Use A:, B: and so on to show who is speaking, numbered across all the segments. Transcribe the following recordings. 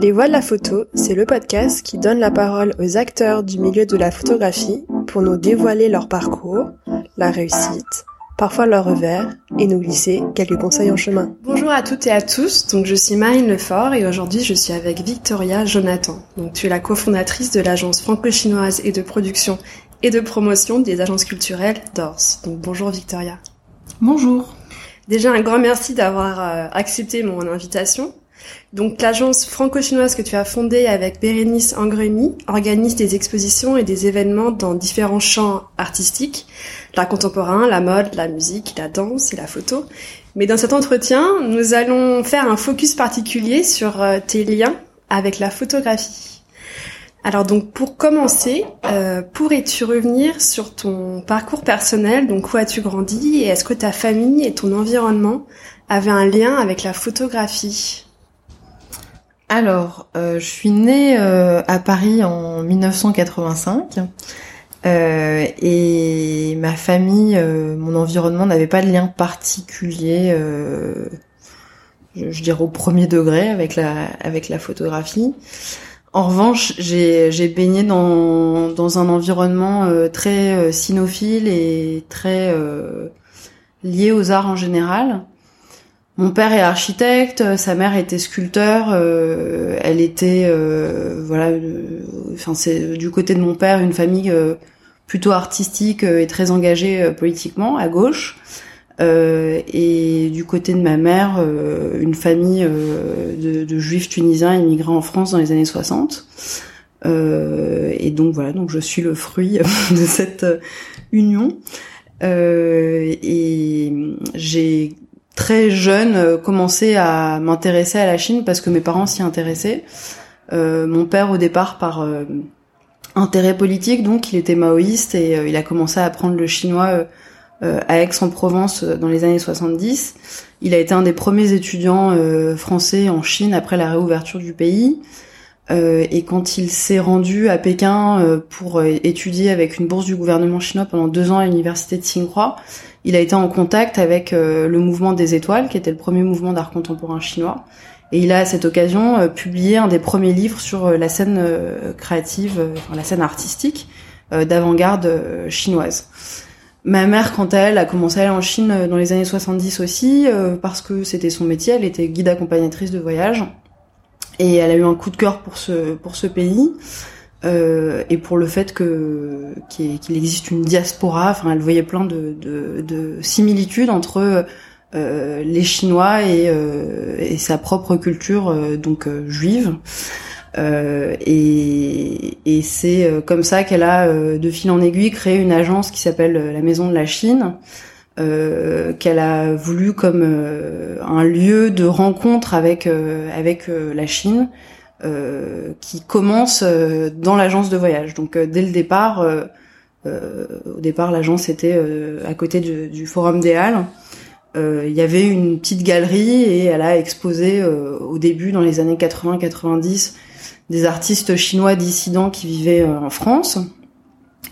A: Les Voix de la photo, c'est le podcast qui donne la parole aux acteurs du milieu de la photographie pour nous dévoiler leur parcours, la réussite, parfois leur revers, et nous glisser quelques conseils en chemin. Bonjour à toutes et à tous, donc je suis Marine Lefort et aujourd'hui je suis avec Victoria Jonathan. Donc tu es la cofondatrice de l'agence franco-chinoise et de production et de promotion des agences culturelles DORS. Donc bonjour Victoria.
B: Bonjour.
A: Déjà un grand merci d'avoir euh, accepté mon invitation. Donc l'agence franco-chinoise que tu as fondée avec Bérénice Angremi organise des expositions et des événements dans différents champs artistiques, l'art contemporain, la mode, la musique, la danse et la photo. Mais dans cet entretien, nous allons faire un focus particulier sur euh, tes liens avec la photographie. Alors donc pour commencer, euh, pourrais-tu revenir sur ton parcours personnel? Donc où as-tu grandi? Et est-ce que ta famille et ton environnement avaient un lien avec la photographie?
B: Alors, euh, je suis née euh, à Paris en 1985 et ma famille, mon environnement n'avait pas de lien particulier. Je, dirais au premier degré avec la photographie. En revanche, j'ai baigné dans, dans un environnement euh, très euh, cynophile et très euh, lié aux arts en général. Mon père est architecte, sa mère était sculpteur, elle était voilà, enfin c'est du côté de mon père une famille plutôt artistique et très engagée politiquement à gauche. Euh, et du côté de ma mère, euh, une famille euh, de, de, juifs tunisiens immigrés en France dans les années 60. et donc voilà, donc je suis le fruit de cette union. et j'ai très jeune commencé à m'intéresser à la Chine parce que mes parents s'y intéressaient. mon père au départ par intérêt politique, donc il était maoïste et il a commencé à apprendre le chinois euh, à Aix-en-Provence euh, dans les années 70. Il a été un des premiers étudiants euh, français en Chine après la réouverture du pays. Et quand il s'est rendu à Pékin pour étudier avec une bourse du gouvernement chinois pendant deux ans à l'université de Tsinghua, il a été en contact avec le mouvement des étoiles, qui était le premier mouvement d'art contemporain chinois. Et il a à cette occasion publié un des premiers livres sur la scène créative, enfin, la scène artistique d'avant-garde chinoise. Ma mère, quant à elle, a commencé à aller en Chine euh, dans les années 70 aussi, euh, parce que c'était son métier, elle était guide accompagnatrice de voyage, et elle a eu un coup de cœur pour ce, pour ce pays, euh, et pour le fait que qu'il existe une diaspora, enfin elle voyait plein de, de, de similitudes entre euh, les Chinois et, euh, et, sa propre culture, donc juive. Euh, et, et c'est euh, comme ça qu'elle a, euh, de fil en aiguille, créé une agence qui s'appelle la Maison de la Chine, euh, qu'elle a voulu comme un lieu de rencontre avec avec la Chine, qui commence dans l'agence de voyage. Donc dès le départ, au départ l'agence était à côté du, du Forum des Halles. Il y avait une petite galerie et elle a exposé au début, dans les années 80-90, des artistes chinois dissidents qui vivaient euh, en France.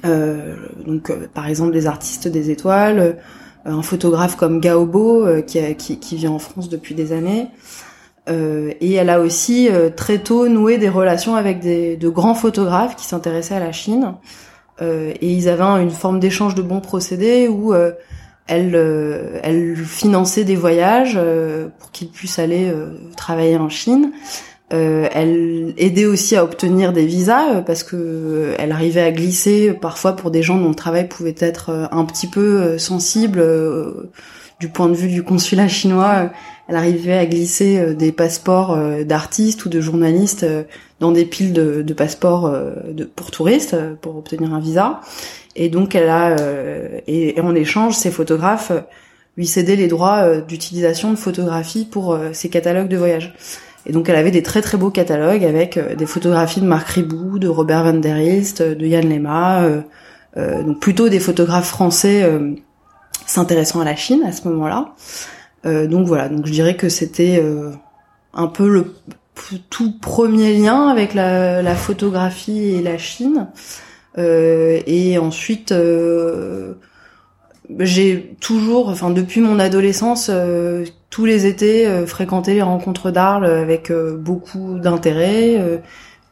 B: Euh, donc, euh, par exemple, des artistes des étoiles, un photographe comme Gaobo qui, qui, qui, vit en France depuis des années. et elle a aussi très tôt noué des relations avec des, de grands photographes qui s'intéressaient à la Chine. et ils avaient une forme d'échange de bons procédés où elle, elle finançait des voyages pour qu'ils puissent aller travailler en Chine. Euh, elle aidait aussi à obtenir des visas euh, parce que euh, elle arrivait à glisser parfois pour des gens dont le travail pouvait être un petit peu sensible du point de vue du consulat chinois. Elle arrivait à glisser des passeports d'artistes ou de journalistes dans des piles de, passeports pour touristes pour obtenir un visa. Et donc elle a et, en échange ces photographes lui cédaient les droits d'utilisation de photographie pour ses catalogues de voyage. Et donc elle avait des très très beaux catalogues avec euh, des photographies de Marc Ribou, de Robert van der Hilst, de Yann Lema, euh, euh, donc plutôt des photographes français s'intéressant à la Chine à ce moment-là. donc voilà, donc je dirais que c'était un peu le tout premier lien avec la, la photographie et la Chine. et ensuite, j'ai toujours, enfin depuis mon adolescence, tous les étés fréquenter les rencontres d'Arles avec beaucoup d'intérêt,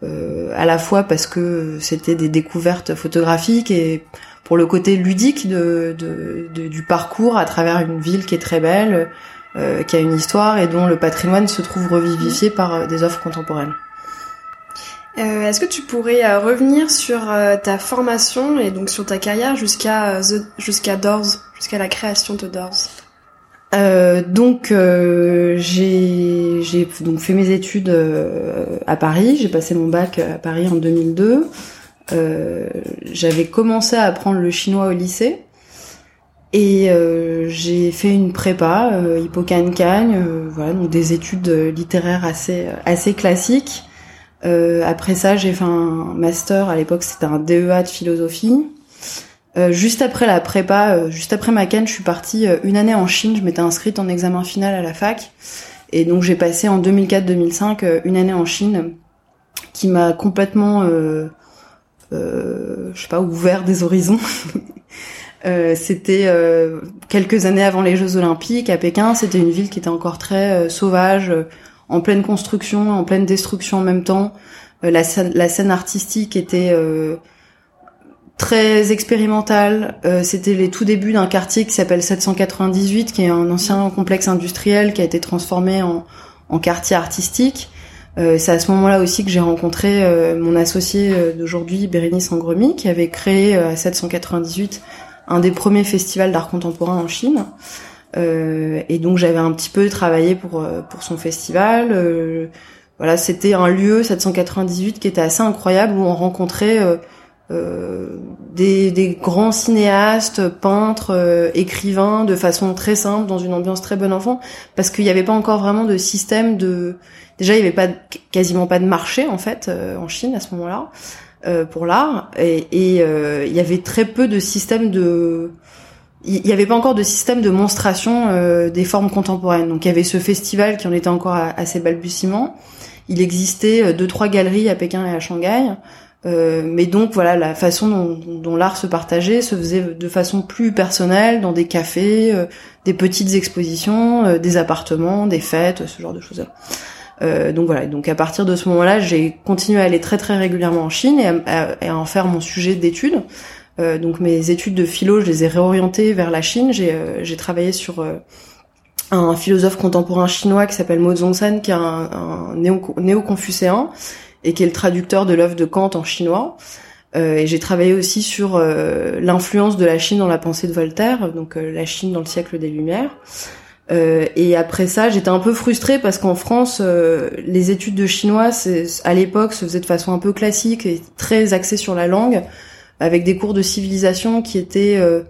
B: à la fois parce que c'était des découvertes photographiques et pour le côté ludique du parcours à travers une ville qui est très belle, euh, qui a une histoire et dont le patrimoine se trouve revivifié par euh, des offres contemporaines.
A: Euh, Est-ce que tu pourrais euh, revenir sur ta formation et donc sur ta carrière jusqu'à jusqu'à Doors, jusqu'à la création de Doors?
B: Donc j'ai j'ai donc fait mes études à Paris. J'ai passé mon bac à Paris en 2002. Euh, j'avais commencé à apprendre le chinois au lycée et euh, j'ai fait une prépa euh, Hippocagne euh, voilà donc des études littéraires assez assez classiques. après ça, j'ai fait un master. À l'époque, c'était un DEA de philosophie. Juste après la prépa, juste après ma canne, je suis partie une année en Chine. Je m'étais inscrite en examen final à la fac. Et donc j'ai passé en 2004-2005 une année en Chine qui m'a complètement euh, je sais pas, ouvert des horizons. euh, c'était euh, quelques années avant les Jeux Olympiques à Pékin. C'était une ville qui était encore très euh, sauvage, en pleine construction, en pleine destruction en même temps. la scène artistique était très expérimentale. C'était les tout débuts d'un quartier qui s'appelle 798, qui est un ancien complexe industriel qui a été transformé en, en quartier artistique. Euh, c'est à ce moment-là aussi que j'ai rencontré euh, mon associé euh, d'aujourd'hui, Bérénice Angremi, qui avait créé à 798 un des premiers festivals d'art contemporain en Chine. et donc j'avais un petit peu travaillé pour pour son festival. voilà, c'était un lieu 798 qui était assez incroyable où on rencontrait des, des, grands cinéastes, peintres, écrivains de façon très simple, dans une ambiance très bonne enfant, parce qu'il n'y avait pas encore vraiment de système de déjà il y avait pas quasiment pas de marché en fait euh, en Chine à ce moment-là euh, pour l'art et, et euh, il y avait très peu de systèmes de il y avait pas encore de système de monstration des formes contemporaines. Donc il y avait ce festival qui en était encore à, ses balbutiements. Il existait deux trois galeries à Pékin et à Shanghai. Euh, mais donc voilà, la façon dont, dont l'art se partageait se faisait de façon plus personnelle, dans des cafés, des petites expositions, des appartements, des fêtes, ce genre de choses. Euh, donc voilà, donc à partir de ce moment-là, j'ai continué à aller très très régulièrement en Chine et à, en faire mon sujet d'étude. Euh, donc mes études de philo, je les ai réorientées vers la Chine. J'ai euh, travaillé sur euh, un philosophe contemporain chinois qui s'appelle Mo Zongsan, qui est un, un néo-confucéen et qui est le traducteur de l'œuvre de Kant en chinois. Euh, et j'ai travaillé aussi sur l'influence de la Chine dans la pensée de Voltaire, donc la Chine dans le siècle des Lumières. Euh, et après ça, j'étais un peu frustrée parce qu'en France, euh, les études de chinois, à l'époque, se faisaient de façon un peu classique et très axée sur la langue, avec des cours de civilisation qui étaient, euh,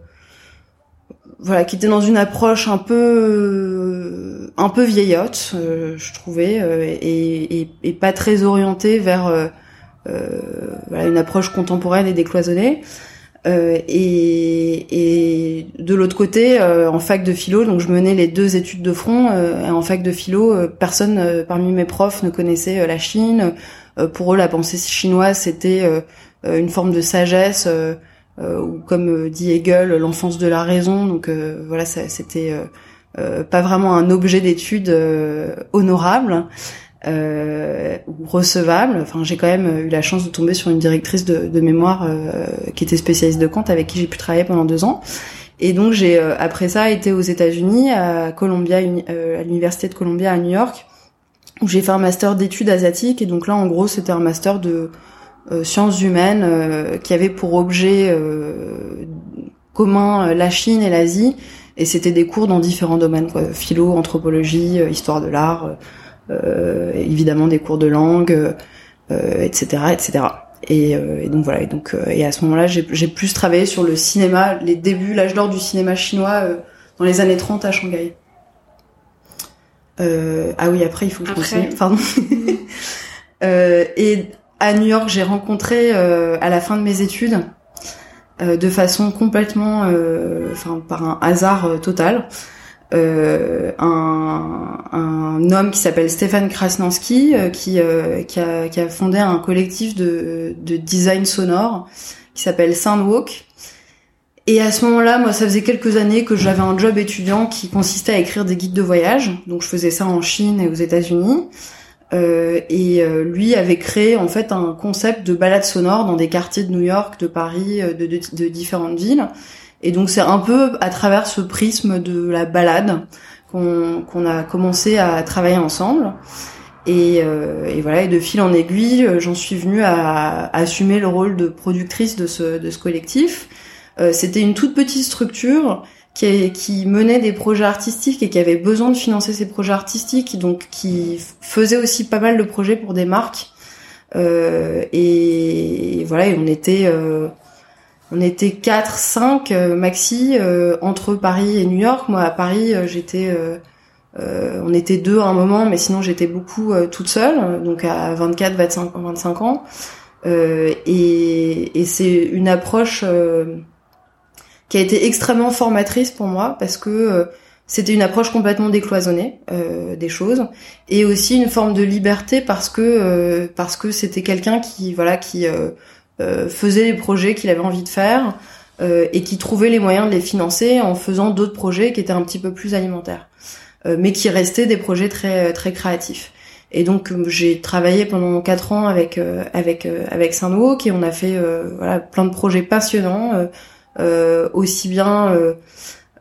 B: voilà, qui étaient dans une approche un peu, un peu vieillotte, je trouvais, et, et, pas très orientée vers voilà, une approche contemporaine et décloisonnée. Euh, et, et, de l'autre côté, euh, en fac de philo, donc je menais les deux études de front. Euh, en fac de philo, personne parmi mes profs ne connaissait la Chine. pour eux, la pensée chinoise c'était une forme de sagesse, ou comme dit Hegel, l'enfance de la raison. Donc voilà, c'était pas vraiment un objet d'étude honorable euh, ou recevable. Enfin, j'ai quand même eu la chance de tomber sur une directrice de, mémoire euh, qui était spécialiste de Kant, avec qui j'ai pu travailler pendant deux ans. Et donc j'ai euh, après ça été aux États-Unis, à Columbia, euh, à l'université de Columbia à New York, où j'ai fait un master d'études asiatiques. Et donc là, en gros, c'était un master de sciences humaines qui avait pour objet commun la Chine et l'Asie. Et c'était des cours dans différents domaines, quoi, philo, anthropologie, histoire de l'art euh, évidemment des cours de langue, etc., euh, etc. Et, euh, et, donc voilà. Et donc et à ce moment-là, j'ai plus travaillé sur le cinéma, les débuts, l'âge d'or du cinéma chinois dans les années 30 à Shanghai. Euh, ah oui, après il faut que je. Pardon. euh, et à New York, j'ai rencontré euh, à la fin de mes études, de façon complètement, enfin par un hasard total, euh, un, un, homme qui s'appelle Stéphane Krasnanski euh, qui, euh, qui, a, qui, a, fondé un collectif de, de design sonore qui s'appelle Soundwalk Et à ce moment-là, moi, ça faisait quelques années que j'avais un job étudiant qui consistait à écrire des guides de voyage. Donc, je faisais ça en Chine et aux États-Unis. Euh, et euh, lui avait créé en fait un concept de balade sonore dans des quartiers de New York, de Paris, euh, de, de, de différentes villes. Et donc, c'est un peu à travers ce prisme de la balade qu'on qu'on a commencé à travailler ensemble. Et, euh, et, voilà, et de fil en aiguille, j'en suis venue à, à, assumer le rôle de productrice de ce, de ce collectif. Euh, c'était une toute petite structure qui, qui, menait des projets artistiques et qui avait besoin de financer ces projets artistiques, donc qui faisait aussi pas mal de projets pour des marques. Euh, et, voilà, et on était euh, on était 4 5 euh, maxi euh, entre Paris et New York. Moi à Paris, j'étais on était deux à un moment, mais sinon j'étais beaucoup toute seule, donc à 24 25 25 ans. et, et c'est une approche qui a été extrêmement formatrice pour moi parce que euh, c'était une approche complètement décloisonnée euh, des choses. Et aussi une forme de liberté parce que euh, parce que c'était quelqu'un qui voilà qui euh, faisait les projets qu'il avait envie de faire et qui trouvait les moyens de les financer en faisant d'autres projets qui étaient un petit peu plus alimentaires mais qui restaient des projets très très créatifs. Et donc j'ai travaillé pendant quatre ans avec avec avec Saint-Loup et on a fait voilà plein de projets passionnants euh, aussi bien euh,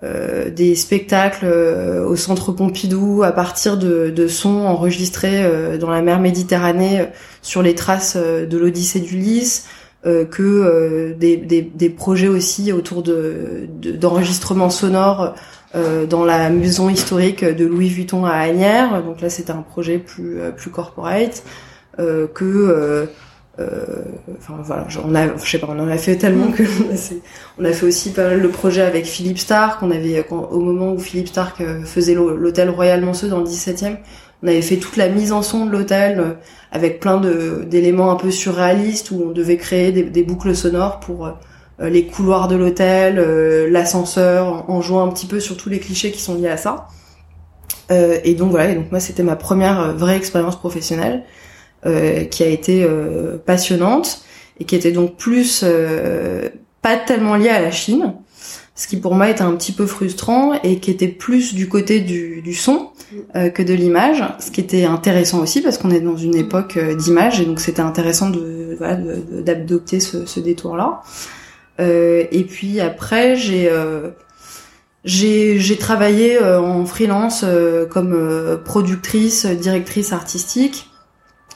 B: euh, des spectacles au centre Pompidou à partir de, de sons enregistrés dans la mer Méditerranée sur les traces de l'Odyssée d'Ulysse, que des, des, des, projets aussi autour de d'enregistrements sonores dans la maison historique de Louis Vuitton à Agnières. Donc là, c'était un projet plus plus corporate que euh, enfin voilà, on a, je sais pas, on en a fait tellement que on a fait aussi pas mal de projets avec Philippe Stark. On avait au moment où Philippe Stark euh, faisait l'hôtel Royal Monceau dans le 17e, on avait fait toute la mise en son de l'hôtel euh, avec plein d'éléments un peu surréalistes où on devait créer des, des boucles sonores pour les couloirs de l'hôtel, l'ascenseur, en, jouant un petit peu sur tous les clichés qui sont liés à ça. et donc voilà, et donc moi c'était ma première vraie expérience professionnelle. Euh, qui a été euh, passionnante et qui était donc plus euh, pas tellement liée à la Chine, ce qui pour moi était un petit peu frustrant et qui était plus du côté du, du son que de l'image, ce qui était intéressant aussi parce qu'on est dans une époque d'image et donc c'était intéressant de voilà, d'adopter ce, ce détour-là. et puis après j'ai j'ai travaillé en freelance comme productrice, directrice artistique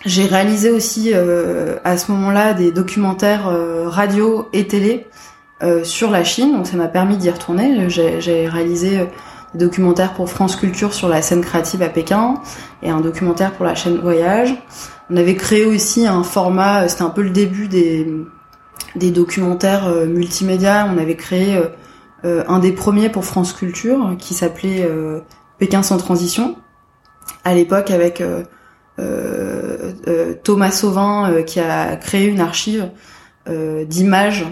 B: j'ai réalisé aussi euh, à ce moment-là des documentaires euh, radio et télé euh, sur la Chine, donc ça m'a permis d'y retourner. J'ai réalisé des documentaires pour France Culture sur la scène créative à Pékin et un documentaire pour la chaîne Voyage. On avait créé aussi un format, c'était un peu le début des, des documentaires multimédia. On avait créé un des premiers pour France Culture qui s'appelait Pékin sans transition à l'époque avec euh, euh, Thomas Sauvin euh, qui a créé une archive d'images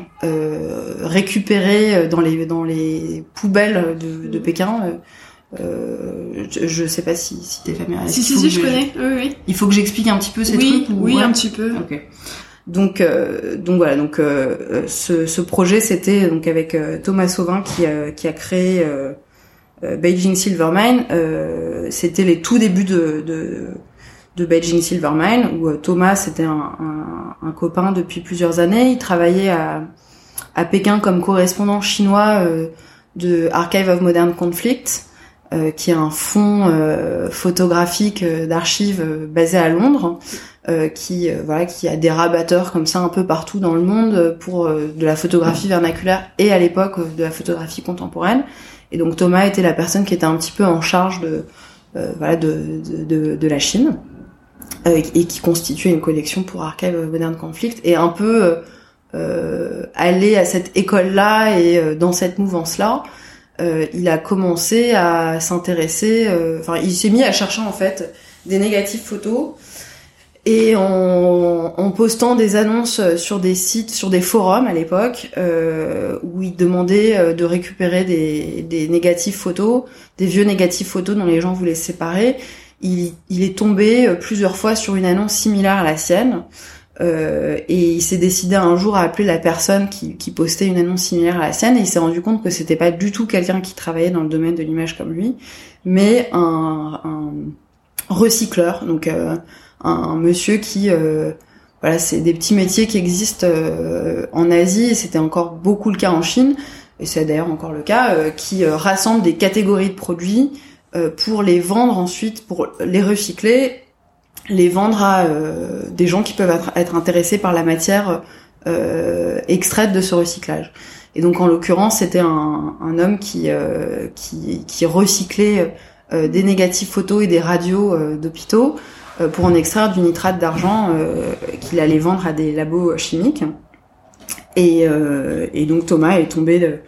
B: récupérées dans les dans les poubelles de, de Pékin. Euh, je, sais pas si, si t'es familière.
A: Si, si, si, je connais. Oui, oui.
B: Il faut que j'explique un petit peu ces
A: oui,
B: trucs.
A: Oui, un petit peu.
B: Ok. Donc, euh, donc voilà. Donc, euh, ce, ce projet, c'était donc avec Thomas Sauvin qui, qui a créé Beijing Silvermine. c'était les tout débuts de, de de Beijing Silvermine, où euh, Thomas c'était un, copain depuis plusieurs années. Il travaillait à, Pékin comme correspondant chinois euh, de Archive of Modern Conflict, euh, qui est un fonds photographique d'archives basé à Londres, qui voilà qui a des rabatteurs comme ça un peu partout dans le monde pour de la photographie vernaculaire et à l'époque de la photographie contemporaine. Et donc Thomas était la personne qui était un petit peu en charge de voilà de, de la Chine. Et qui constituait une collection pour Archive Modern Conflict et un peu euh, euh aller à cette école-là et euh, dans cette mouvance-là, il a commencé à s'intéresser, enfin il s'est mis à chercher en fait des négatifs photos et en, en, postant des annonces sur des sites, sur des forums à l'époque, euh, où il demandait de récupérer des, des négatifs photos, des vieux négatifs photos dont les gens voulaient se séparer, il, est tombé euh, plusieurs fois sur une annonce similaire à la sienne, Euh, et il s'est décidé un jour à appeler la personne qui, qui, postait une annonce similaire à la sienne et il s'est rendu compte que c'était pas du tout quelqu'un qui travaillait dans le domaine de l'image comme lui, mais un, un recycleur, donc euh, un, monsieur qui euh, voilà, c'est des petits métiers qui existent euh, en Asie et c'était encore beaucoup le cas en Chine et c'est d'ailleurs encore le cas qui rassemble des catégories de produits pour les vendre ensuite, pour les recycler les vendre à euh, des gens qui peuvent être, intéressés par la matière euh, extraite de ce recyclage. Et donc en l'occurrence, c'était un, un, homme qui, euh, qui, qui, recyclait euh, des négatifs photos et des radios d'hôpitaux pour en extraire du nitrate d'argent qu'il allait vendre à des labos chimiques. Et, et donc Thomas est tombé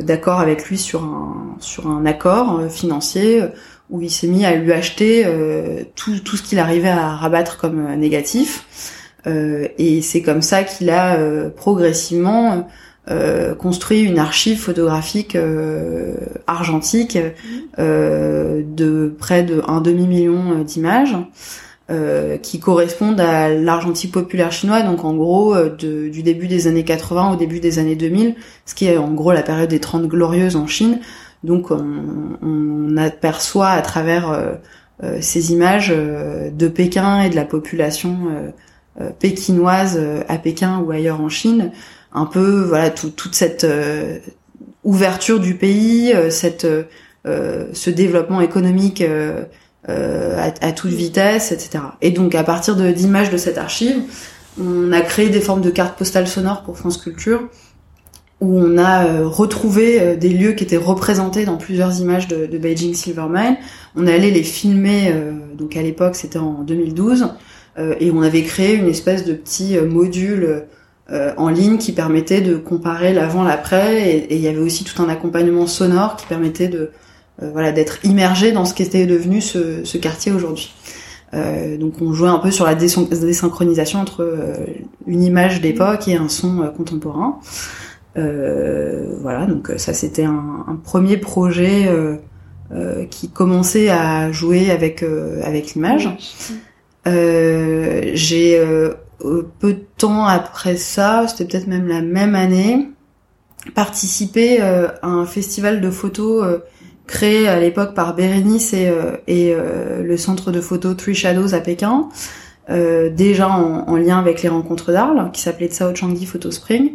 B: d'accord avec lui sur un, sur un accord financier où il s'est mis à lui acheter euh, tout, tout ce qu'il arrivait à rabattre comme euh, négatif. Euh, et c'est comme ça qu'il a euh, progressivement euh, construit une archive photographique argentique de près de un demi-million d'images. Qui correspondent à l'argentique populaire chinois, donc en gros de, du début des années 80 au début des années 2000, ce qui est en gros la période des 30 glorieuses en Chine, donc on, aperçoit à travers euh, euh, ces images euh, de Pékin et de la population pékinoise à Pékin ou ailleurs en Chine, un peu voilà toute cette ouverture du pays, cette ce développement économique à, toute vitesse, etc. Et donc à partir d'images de cette archive, on a créé des formes de cartes postales sonores pour France Culture où on a euh, retrouvé euh, des lieux qui étaient représentés dans plusieurs images de, de Beijing Silvermine. On allé les filmer, euh, donc à l'époque c'était en 2012, et on avait créé une espèce de petit module en ligne qui permettait de comparer l'avant, l'après, et, il y avait aussi tout un accompagnement sonore qui permettait de voilà d'être immergé dans ce qui était devenu ce, quartier aujourd'hui. donc on jouait un peu sur la désynchronisation entre une image d'époque et un son contemporain. Euh, voilà, donc ça c'était un, premier projet euh, euh, qui commençait à jouer avec avec l'image. J'ai peu de temps après ça, c'était peut-être même la même année, participé à un festival de photos créé à l'époque par Bérénice et, et le centre de photos Three Shadows à Pékin, euh, déjà en, en, lien avec les rencontres d'Arles, qui s'appelait Tsao Changdi Photo Spring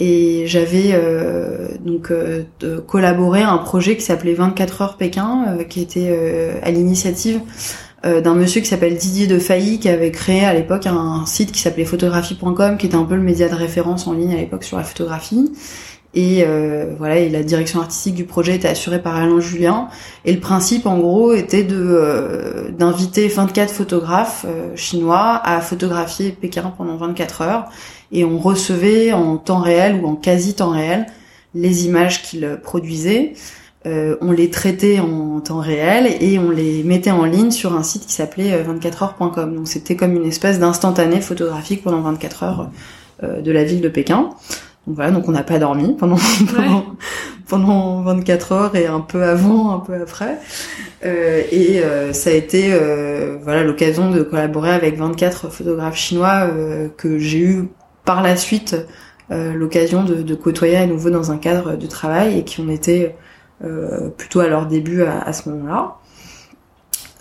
B: et j'avais euh, donc euh, collaboré à un projet qui s'appelait 24 heures Pékin, euh, qui était euh, à l'initiative d'un monsieur qui s'appelle Didier de Failly, qui avait créé à l'époque un site qui s'appelait photographie.com, qui était un peu le média de référence en ligne à l'époque sur la photographie. Et voilà, et la direction artistique du projet était assurée par Alain Julien. Et le principe, en gros, était de d'inviter 24 photographes chinois à photographier Pékin pendant 24 heures et on recevait en temps réel ou en quasi temps réel les images qu'il produisait. Euh, on les traitait en temps réel et on les mettait en ligne sur un site qui s'appelait 24heures.com. Euh, Donc c'était comme une espèce d'instantané photographique pendant 24 heures euh, de la ville de Pékin. Donc voilà, donc on n'a pas dormi pendant, pendant, pendant 24 heures et un peu avant, un peu après. Euh, et euh, ça a été euh, voilà l'occasion de collaborer avec 24 photographes chinois que j'ai eu par la suite euh, l'occasion de, de, côtoyer à nouveau dans un cadre de travail et qui ont été euh, plutôt à leur début à, ce moment-là.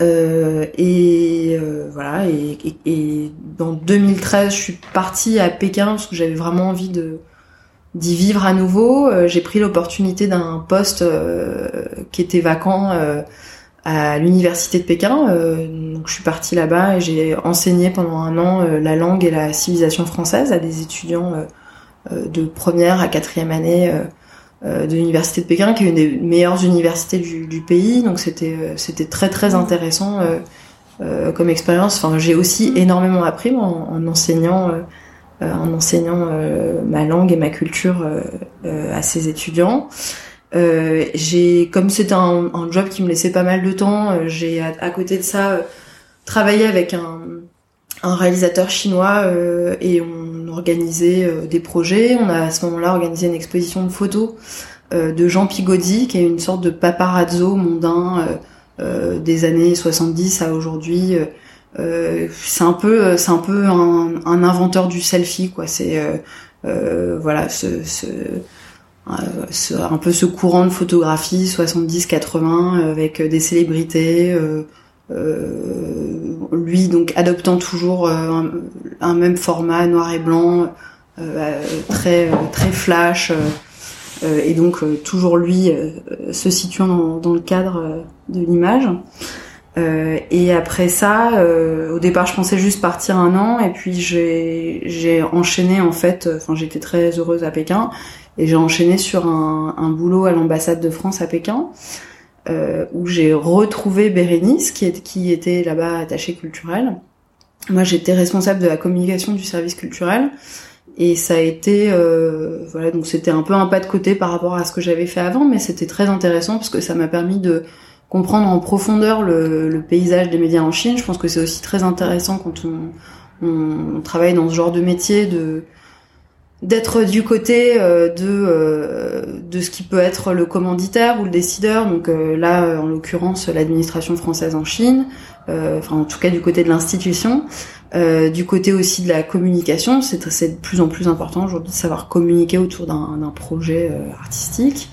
B: Euh, et voilà. Et, et, dans 2013, je suis partie à Pékin parce que j'avais vraiment envie de d'y vivre à nouveau. J'ai pris l'opportunité d'un poste qui était vacant à l'université de Pékin. Euh, donc je suis partie là-bas et j'ai enseigné pendant un an euh, la langue et la civilisation française à des étudiants euh, de première à quatrième année de l'université de Pékin, qui est une des meilleures universités du, du pays. Donc c'était c'était très très intéressant comme expérience. Enfin j'ai aussi énormément appris en, en enseignant en enseignant ma langue et ma culture à ces étudiants. Euh, j'ai, comme c'était un, job qui me laissait pas mal de temps, euh, j'ai à, côté de ça euh, travaillé avec un, un réalisateur chinois et on organisait des projets. On a à ce moment-là organisé une exposition de photos de Jean Pigodi, qui est une sorte de paparazzo mondain des années 70 à aujourd'hui. C'est un peu, c'est un peu un, inventeur du selfie, quoi. C'est voilà, ce, un peu ce courant de photographie 70-80 avec des célébrités. lui donc adoptant toujours un, même format noir et blanc, très très flash. Euh, et donc euh, toujours lui euh, se situant dans, le cadre de l'image. Et après ça, au départ, je pensais juste partir un an, et puis j'ai enchaîné en fait. Enfin, j'étais très heureuse à Pékin, et j'ai enchaîné sur un, un boulot à l'ambassade de France à Pékin, euh, où j'ai retrouvé Bérénice, qui, est, qui était là-bas attachée culturelle. Moi, j'étais responsable de la communication du service culturel, et ça a été, euh, voilà, donc c'était un peu un pas de côté par rapport à ce que j'avais fait avant, mais c'était très intéressant parce que ça m'a permis de comprendre en profondeur le, le, paysage des médias en Chine. Je pense que c'est aussi très intéressant quand on, on, travaille dans ce genre de métier de d'être du côté euh, de euh, de ce qui peut être le commanditaire ou le décideur. Donc euh, là, en l'occurrence, l'administration française en Chine, enfin en tout cas du côté de l'institution. Euh, du côté aussi de la communication, c'est de plus en plus important aujourd'hui de savoir communiquer autour d'un projet euh, artistique.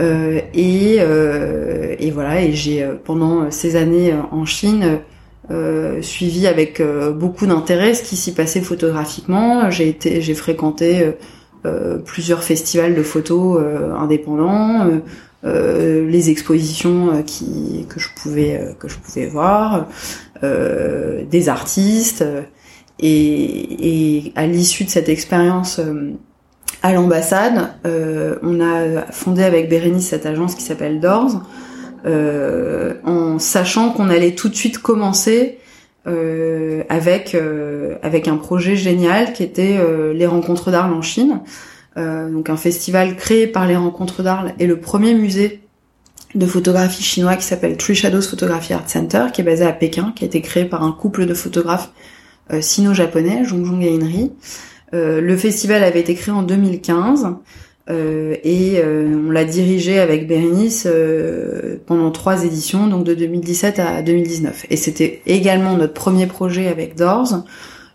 B: Euh, et, euh, et, voilà, et j'ai pendant ces années en Chine suivi avec beaucoup d'intérêt ce qui s'y passait photographiquement. J'ai été, j'ai fréquenté plusieurs festivals de photos indépendants. Euh, les expositions qui que je pouvais que je pouvais voir euh, des artistes. Et, et à l'issue de cette expérience euh, à l'ambassade, euh, on a fondé avec Bérénice cette agence qui s'appelle Doors, en sachant qu'on allait tout de suite commencer avec avec un projet génial qui était les rencontres d'Arles en Chine, donc un festival créé par les rencontres d'Arles et le premier musée de photographie chinois qui s'appelle Three Shadows Photography Art Center, qui est basé à Pékin, qui a été créé par un couple de photographes euh, sino-japonais, Zhongjong et Henry. Euh, le festival avait été créé en 2015 euh, et euh, on l'a dirigé avec Bérénice euh, pendant trois éditions, donc de 2017 à 2019. Et c'était également notre premier projet avec Doors.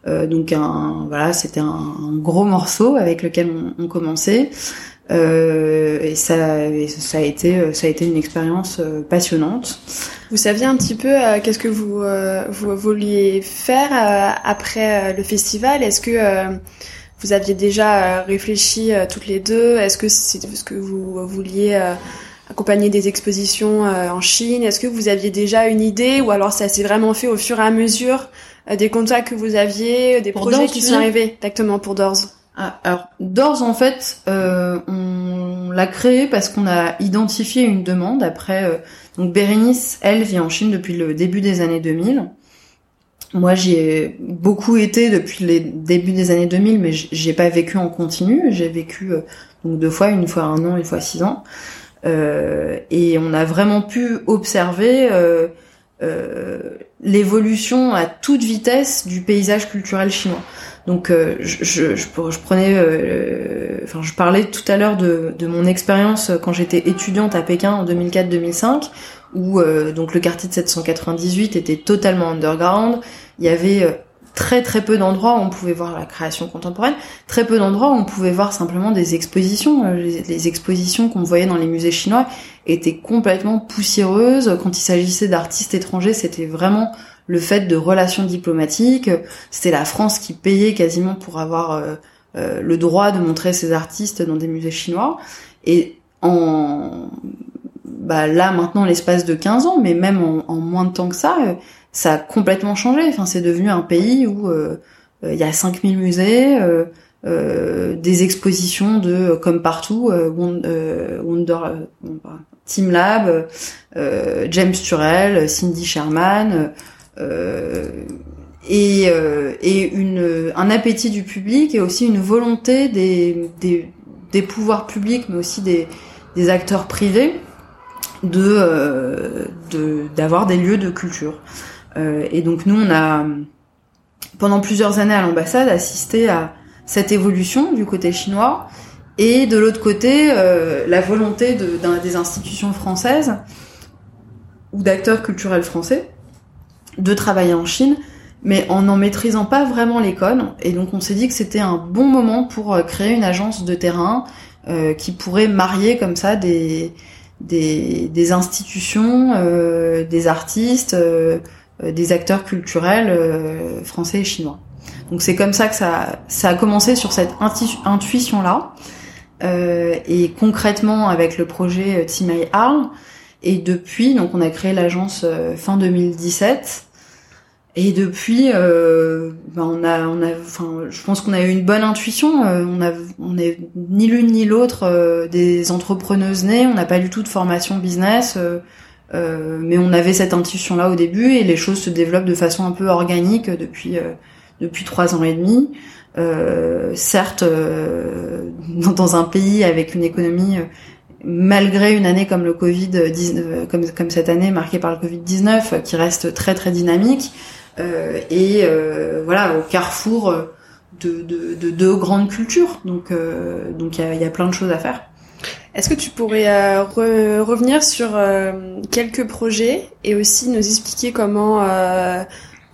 B: donc un, voilà, c'était un, gros morceau avec lequel on commençait. Euh, et ça, ça a été, ça a été une expérience euh, passionnante.
A: Vous saviez un petit peu euh, qu'est-ce que vous, vous vouliez faire après le festival? Est-ce que vous aviez déjà réfléchi toutes les deux? Est-ce que c'est ce que vous vouliez accompagner des expositions en Chine? Est-ce que vous aviez déjà une idée? Ou alors ça s'est vraiment fait au fur et à mesure des contacts que vous aviez, des projets qui sont arrivés? Exactement pour Doors
B: ah, alors, Doors, en fait, euh, on l'a créé parce qu'on a identifié une demande. Après, euh, donc Bérénice, elle, vit en Chine depuis le début des années 2000. Moi, j'y ai beaucoup été depuis les débuts des années 2000, mais j'ai pas vécu en continu. J'ai vécu euh, donc deux fois, une fois un an, une fois six ans. Et on a vraiment pu observer euh, l'évolution à toute vitesse du paysage culturel chinois. Donc euh, je, je, je, prenais, euh, enfin je parlais tout à l'heure de, de, mon expérience quand j'étais étudiante à Pékin en 2004-2005, où euh, donc le quartier de 798 était totalement underground. Il y avait très très peu d'endroits où on pouvait voir la création contemporaine, très peu d'endroits où on pouvait voir simplement des expositions. Les, les expositions qu'on voyait dans les musées chinois étaient complètement poussiéreuses. Quand il s'agissait d'artistes étrangers, c'était vraiment le fait de relations diplomatiques. C'était la France qui payait quasiment pour avoir euh, euh, le droit de montrer ses artistes dans des musées chinois. Et en bah là maintenant l'espace de 15 ans, mais même en, moins de temps que ça, euh, ça a complètement changé. Enfin, c'est devenu un pays où il y a 5000 musées, des expositions de comme partout, Wonder, Team Lab, James Turrell, Cindy Sherman. Euh, et, euh, et une, un appétit du public et aussi une volonté des, des, des pouvoirs publics, mais aussi des, des acteurs privés, de euh, d'avoir des lieux de culture. Euh, et donc nous, on a pendant plusieurs années à l'ambassade assisté à cette évolution du côté chinois et de l'autre côté euh, la volonté de, des institutions françaises ou d'acteurs culturels français de travailler en Chine, mais en n'en maîtrisant pas vraiment les codes. Et donc on s'est dit que c'était un bon moment pour créer une agence de terrain qui pourrait marier comme ça des des, des institutions, des artistes, des acteurs culturels français et chinois. Donc c'est comme ça que ça, ça a commencé sur cette intuition là. Euh, et concrètement avec le projet Timay Arles. Et depuis, donc on a créé l'agence euh, fin 2017. Et depuis, euh, ben on a, on a, enfin, je pense qu'on a eu une bonne intuition. Euh, on a, on est ni l'une ni l'autre euh, des entrepreneuses nées. On n'a pas du tout de formation business, mais on avait cette intuition-là au début et les choses se développent de façon un peu organique depuis depuis trois ans et demi. Euh, certes, euh, dans un pays avec une économie, euh, malgré une année comme le Covid, comme, comme cette année marquée par le Covid 19, qui reste très très dynamique, et voilà au carrefour de deux de, grandes cultures. Donc donc il y a, plein de choses à faire.
A: Est-ce que tu pourrais revenir sur quelques projets et aussi nous expliquer comment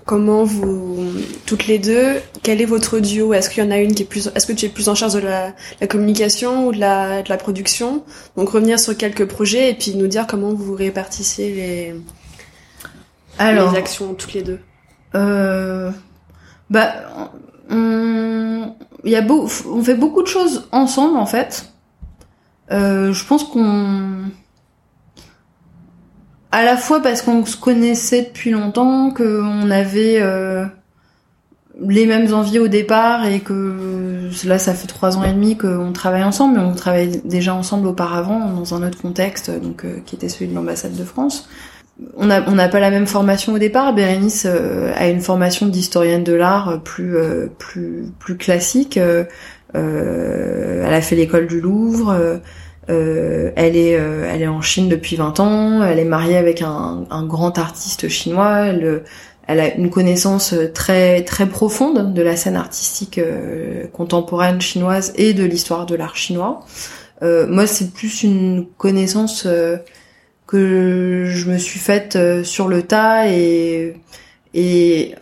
A: Comment vous, toutes les deux, quel est votre duo? Est-ce qu'il y en a une qui est plus, est-ce que tu es plus en charge de la, la communication ou de la, de la production? Donc revenir sur quelques projets et puis nous dire comment vous répartissez les, Alors, les actions toutes les deux.
B: Euh, bah, on, il y a beau, on fait beaucoup de choses ensemble en fait. Euh, je pense qu'on à la fois parce qu'on se connaissait depuis longtemps, qu'on avait euh, les mêmes envies au départ et que là ça fait trois ans et demi qu'on travaille ensemble, mais on travaillait déjà ensemble auparavant dans un autre contexte, donc euh, qui était celui de l'ambassade de France. On n'a pas la même formation au départ. Bérénice a une formation d'historienne de l'art plus plus plus classique. Elle a fait l'école du Louvre. Euh, elle est, euh, elle est en Chine depuis 20 ans. Elle est mariée avec un, un grand artiste chinois. Elle, elle, a une connaissance très très profonde de la scène artistique euh, contemporaine chinoise et de l'histoire de l'art chinois. Euh, moi, c'est plus une connaissance que je me suis faite sur le tas et et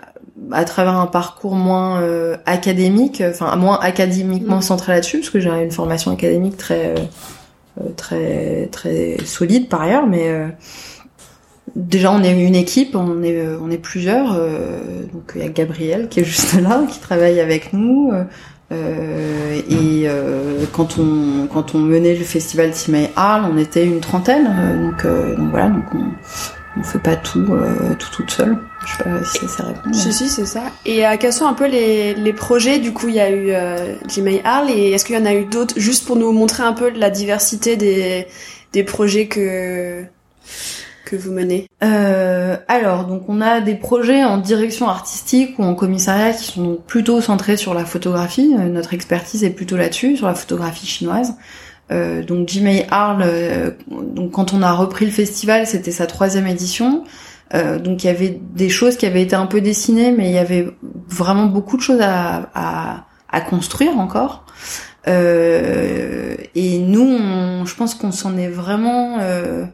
B: à travers un parcours moins académique, enfin moins académiquement mmh. centré là-dessus, parce que j'ai une formation académique très euh, très très solide par ailleurs, mais euh, déjà on est une équipe, on est on est plusieurs. Euh, donc il y a Gabriel qui est juste là, qui travaille avec nous. Euh, et euh, quand on quand on menait le festival Timay Arles, on était une trentaine. donc, donc voilà, donc on, on fait pas tout tout toute seule. Je sais pas si ça répond.
A: Si, si, c'est ça. Et euh, quels sont un peu les, les projets? Du coup, il y a eu euh, Gmail Arl, et est-ce qu'il y en a eu d'autres, juste pour nous montrer un peu la diversité des, des projets que, que vous menez
B: euh, Alors, donc on a des projets en direction artistique ou en commissariat qui sont plutôt centrés sur la photographie. Euh, notre expertise est plutôt là-dessus, sur la photographie chinoise. Euh, donc Gmail Arl, euh, donc quand on a repris le festival, c'était sa troisième édition. Euh, donc il y avait des choses qui avaient été un peu dessinées, mais il y avait vraiment beaucoup de choses à, construire encore. Euh, et nous, je pense qu'on s'en est vraiment, euh,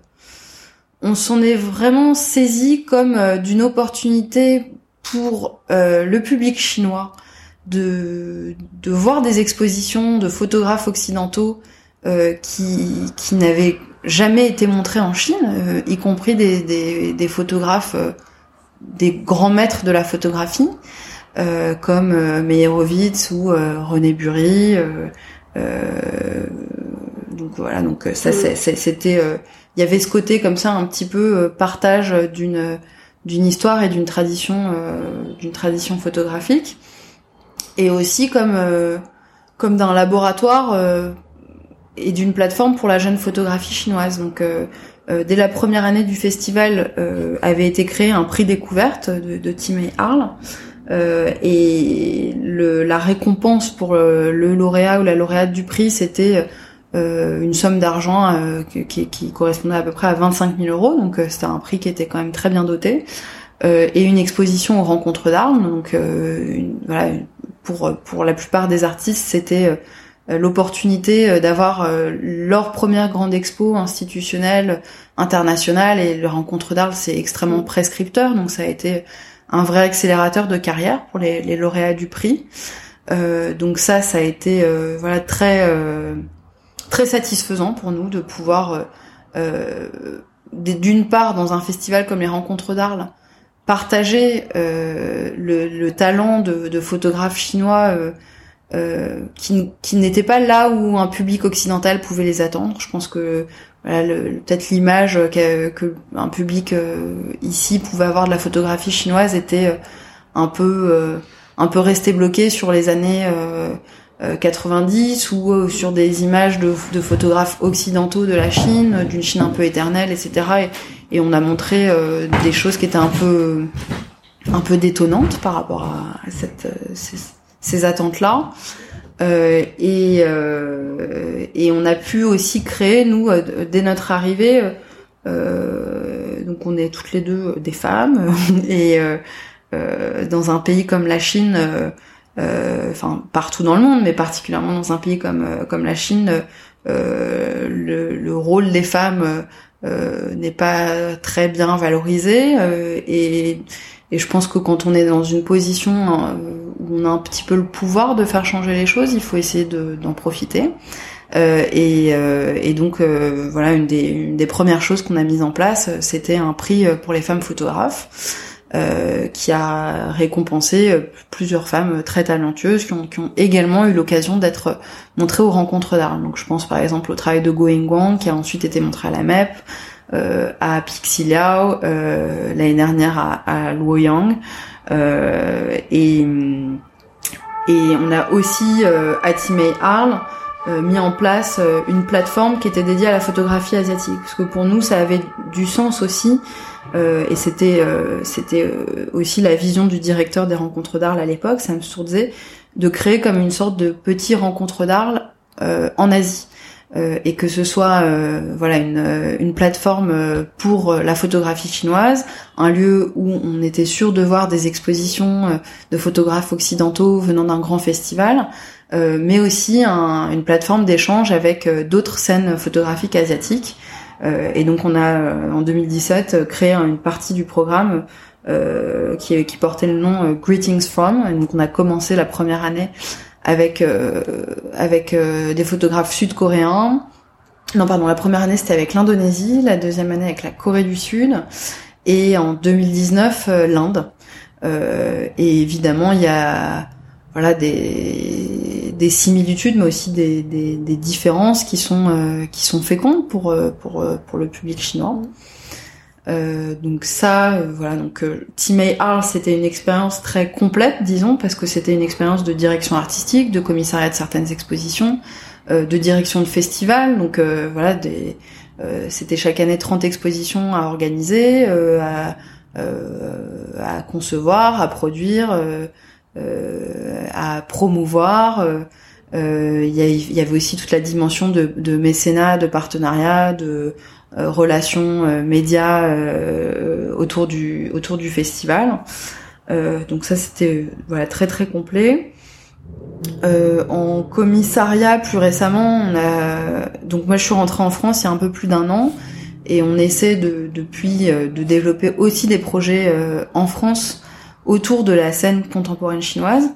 B: on s'en est vraiment saisi comme euh, d'une opportunité pour le public chinois de, voir des expositions de photographes occidentaux qui n'avaient jamais été montré en Chine, euh, y compris des, des, des photographes, euh, des grands maîtres de la photographie, euh, comme Meyerowitz ou René Bury. donc voilà, donc ça c'était, il y avait ce côté comme ça un petit peu partage d'une d'une histoire et d'une tradition d'une tradition photographique et aussi comme comme d'un laboratoire et d'une plateforme pour la jeune photographie chinoise. Donc euh, euh, dès la première année du festival euh, avait été créé un prix découverte de, de Timmy Arles. et le, la récompense pour le, lauréat ou la lauréate du prix, c'était une somme d'argent qui, qui, correspondait à peu près à 25 000 euros. Donc c'était un prix qui était quand même très bien doté. et une exposition aux rencontres d'armes. Donc une, voilà, pour pour la plupart des artistes, c'était l'opportunité d'avoir leur première grande expo institutionnelle internationale et le rencontre d'Arles c'est extrêmement prescripteur donc ça a été un vrai accélérateur de carrière pour les, les lauréats du prix. Euh, donc ça, ça a été euh, voilà très euh, très satisfaisant pour nous de pouvoir d'une part dans un festival comme les Rencontres d'Arles partager le, le, talent de, de photographes chinois euh, qui, qui n'étaient pas là où un public occidental pouvait les attendre. Je pense que voilà, peut-être l'image que, que, un public euh, ici pouvait avoir de la photographie chinoise était euh, un peu euh, un peu resté bloqué sur les années 90 ou sur des images de, de, photographes occidentaux de la Chine, d'une Chine un peu éternelle, etc. Et, et on a montré des choses qui étaient un peu un peu détonnantes par rapport à cette, ces, ces attentes-là. Euh, et, euh, et on a pu aussi créer, nous, euh, dès notre arrivée, euh, donc on est toutes les deux des femmes, et dans un pays comme la Chine, enfin partout dans le monde, mais particulièrement dans un pays comme comme la Chine, le, le, rôle des femmes n'est pas très bien valorisé, et et je pense que quand on est dans une position euh, où on a un petit peu le pouvoir de faire changer les choses, il faut essayer d'en profiter. Euh, et, euh, et, donc euh, voilà, une des, premières choses qu'on a mises en place, c'était un prix pour les femmes photographes. qui a récompensé plusieurs femmes très talentueuses qui ont, également eu l'occasion d'être montrées aux rencontres d'art. Donc je pense par exemple au travail de Go Wang qui a ensuite été montré à la MEP, euh, à Pixiliao, euh, l'année dernière à, Luoyang. Euh, et, et on a aussi à Timei Arles mis en place une plateforme qui était dédiée à la photographie asiatique. Parce que pour nous, ça avait du sens aussi. et c'était c'était aussi la vision du directeur des rencontres d'Arles à l'époque, Sam Sturze, de créer comme une sorte de petit rencontre d'Arles en Asie. Euh, et que ce soit euh, voilà une, euh, une plateforme pour la photographie chinoise, un lieu où on était sûr de voir des expositions de photographes occidentaux venant d'un grand festival, mais aussi un, une plateforme d'échange avec d'autres scènes photographiques asiatiques. et donc on a en 2017 créé une partie du programme qui, qui portait le nom Greetings from. Et donc on a commencé la première année avec euh, avec euh, des photographes sud-coréens. Non, pardon, la première année c'était avec l'Indonésie, la deuxième année avec la Corée du Sud, et en 2019 euh, l'Inde. et évidemment, il y a voilà des, des similitudes, mais aussi des, des, des différences qui sont qui sont fécondes pour pour pour le public chinois. Euh, donc ça, euh, voilà. Donc euh, Timei Arles, c'était une expérience très complète, disons, parce que c'était une expérience de direction artistique, de commissariat de certaines expositions, euh, de direction de festival. Donc voilà, des, c'était chaque année 30 expositions à organiser, à, à, concevoir, à produire, à promouvoir. Il y, avait aussi toute la dimension de, de mécénat, de partenariat, de euh, relations euh, médias euh, autour du autour du festival. donc ça c'était voilà très très complet. en commissariat plus récemment, on a donc moi je suis rentrée en France il y a un peu plus d'un an et on essaie de, depuis de développer aussi des projets en France autour de la scène contemporaine chinoise.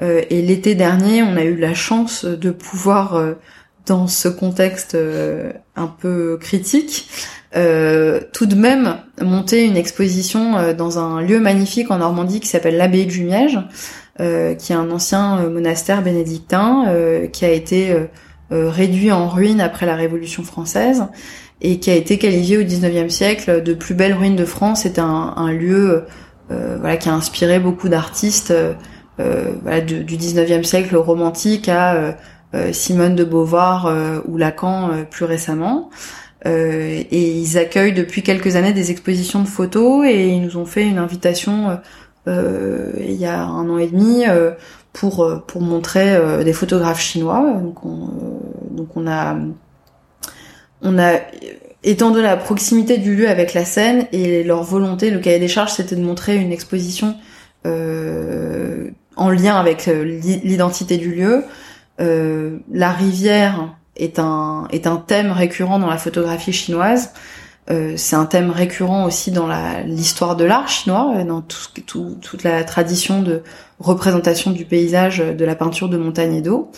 B: Et l'été dernier, on a eu la chance de pouvoir dans ce contexte euh, un peu critique, euh, tout de même monter une exposition euh, dans un lieu magnifique en Normandie qui s'appelle l'abbaye de Jumièges, euh, qui est un ancien monastère bénédictin qui a été réduit en ruine après la Révolution française et qui a été qualifié au XIXe siècle de plus belle ruine de France. C'est un, un, lieu voilà qui a inspiré beaucoup d'artistes voilà, du, du XIXe siècle romantique à euh, Simone de Beauvoir euh, ou Lacan euh, plus récemment. et ils accueillent depuis quelques années des expositions de photos et ils nous ont fait une invitation il y a un an et demi pour pour montrer des photographes chinois. Donc on, donc on a on a étant donné la proximité du lieu avec la scène et leur volonté, le cahier des charges, c'était de montrer une exposition euh, en lien avec l'identité du lieu, la rivière est un est un thème récurrent dans la photographie chinoise. Euh, c'est un thème récurrent aussi dans l'histoire de l'art chinois, dans tout, toute la tradition de représentation du paysage de la peinture de montagne et d'eau.